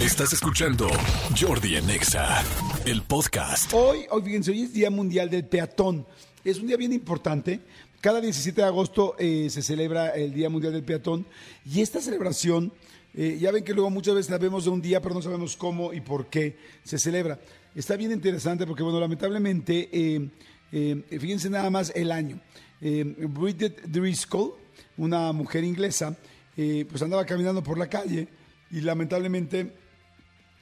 Estás escuchando Jordi Anexa, el podcast. Hoy, hoy, fíjense, hoy es Día Mundial del Peatón. Es un día bien importante. Cada 17 de agosto eh, se celebra el Día Mundial del Peatón. Y esta celebración, eh, ya ven que luego muchas veces la vemos de un día, pero no sabemos cómo y por qué se celebra. Está bien interesante porque, bueno, lamentablemente, eh, fíjense nada más el año. Bridget Driscoll, una mujer inglesa, pues andaba caminando por la calle y lamentablemente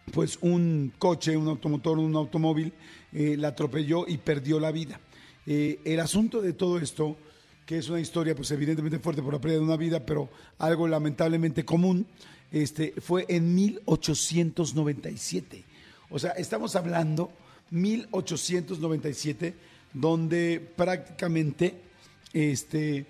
pues un coche, un automotor, un automóvil eh, la atropelló y perdió la vida. Eh, el asunto de todo esto, que es una historia pues evidentemente fuerte por la pérdida de una vida, pero algo lamentablemente común, este, fue en 1897. O sea, estamos hablando 1897, donde prácticamente este,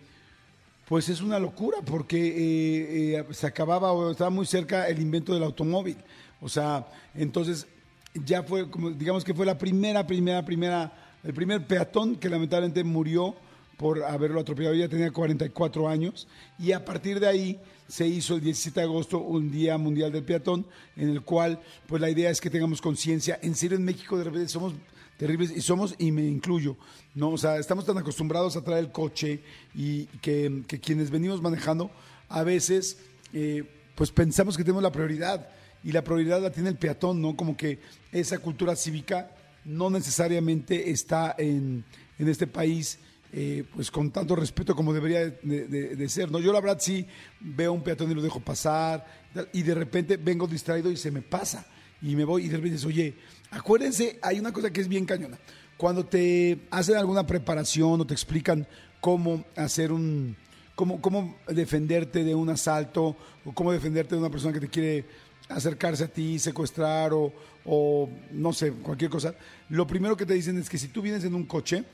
pues es una locura, porque eh, se acababa o estaba muy cerca el invento del automóvil. O sea, entonces ya fue, como, digamos que fue la primera, primera, primera, el primer peatón que lamentablemente murió por haberlo atropellado. Ella tenía 44 años y a partir de ahí se hizo el 17 de agosto un Día Mundial del Peatón, en el cual, pues la idea es que tengamos conciencia. En serio, en México de repente somos terribles y somos, y me incluyo, ¿no? O sea, estamos tan acostumbrados a traer el coche y que, quienes venimos manejando, a veces, eh, pues pensamos que tenemos la prioridad y la prioridad la tiene el peatón, ¿no? Como que esa cultura cívica no necesariamente está en, en este país. Eh, pues con tanto respeto como debería de, ser, ¿no? Yo la verdad sí veo un peatón y lo dejo pasar y de repente vengo distraído y se me pasa y me voy y de repente dices, oye, acuérdense, hay una cosa que es bien cañona. Cuando te hacen alguna preparación o te explican cómo hacer un, cómo, cómo defenderte de un asalto o cómo defenderte de una persona que te quiere acercarse a ti, secuestrar o, no sé, cualquier cosa, lo primero que te dicen es que si tú vienes en un coche,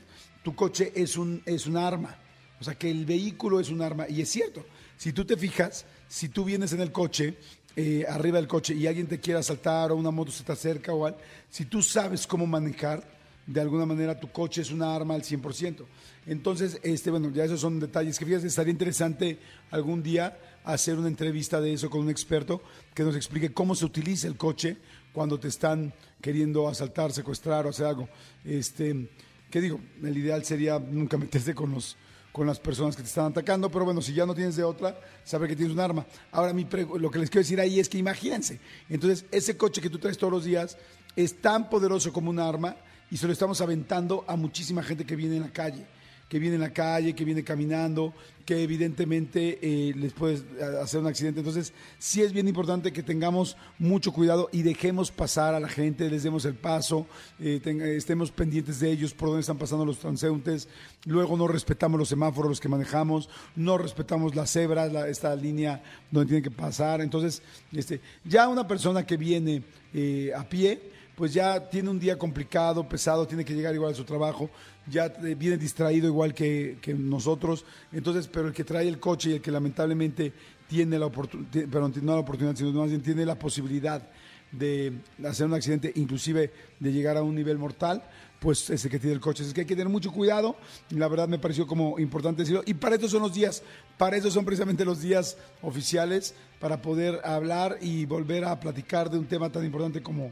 tu coche es un, es un arma. O sea, que el vehículo es un arma. Y es cierto, si tú te fijas, si tú vienes en el coche, eh, arriba del coche, y alguien te quiere asaltar o una moto se te acerca o algo, si tú sabes cómo manejar, de alguna manera tu coche es una arma al 100%. Entonces, este, bueno, ya esos son detalles que fíjate, estaría interesante algún día hacer una entrevista de eso con un experto que nos explique cómo se utiliza el coche cuando te están queriendo asaltar, secuestrar o hacer algo. Este, ¿qué digo? El ideal sería nunca meterse con los con las personas que te están atacando, pero bueno, si ya no tienes de otra, sabe que tienes un arma. Ahora, mi lo que les quiero decir ahí es que imagínense, entonces ese coche que tú traes todos los días es tan poderoso como un arma y se lo estamos aventando a muchísima gente que viene en la calle que viene en la calle, que viene caminando, que evidentemente eh, les puede hacer un accidente. Entonces, sí es bien importante que tengamos mucho cuidado y dejemos pasar a la gente, les demos el paso, eh, estemos pendientes de ellos, por dónde están pasando los transeúntes. Luego no respetamos los semáforos los que manejamos, no respetamos las cebras, esta línea donde tienen que pasar. Entonces, este, ya una persona que viene eh, a pie, pues ya tiene un día complicado, pesado, tiene que llegar igual a su trabajo, ya viene distraído igual que, nosotros, entonces, pero el que trae el coche y el que lamentablemente tiene la oportunidad, pero no la oportunidad, sino más bien tiene la posibilidad de hacer un accidente, inclusive de llegar a un nivel mortal, pues ese que tiene el coche. Es que hay que tener mucho cuidado. La verdad me pareció como importante decirlo. Y para eso son los días, para eso son precisamente los días oficiales, para poder hablar y volver a platicar de un tema tan importante como,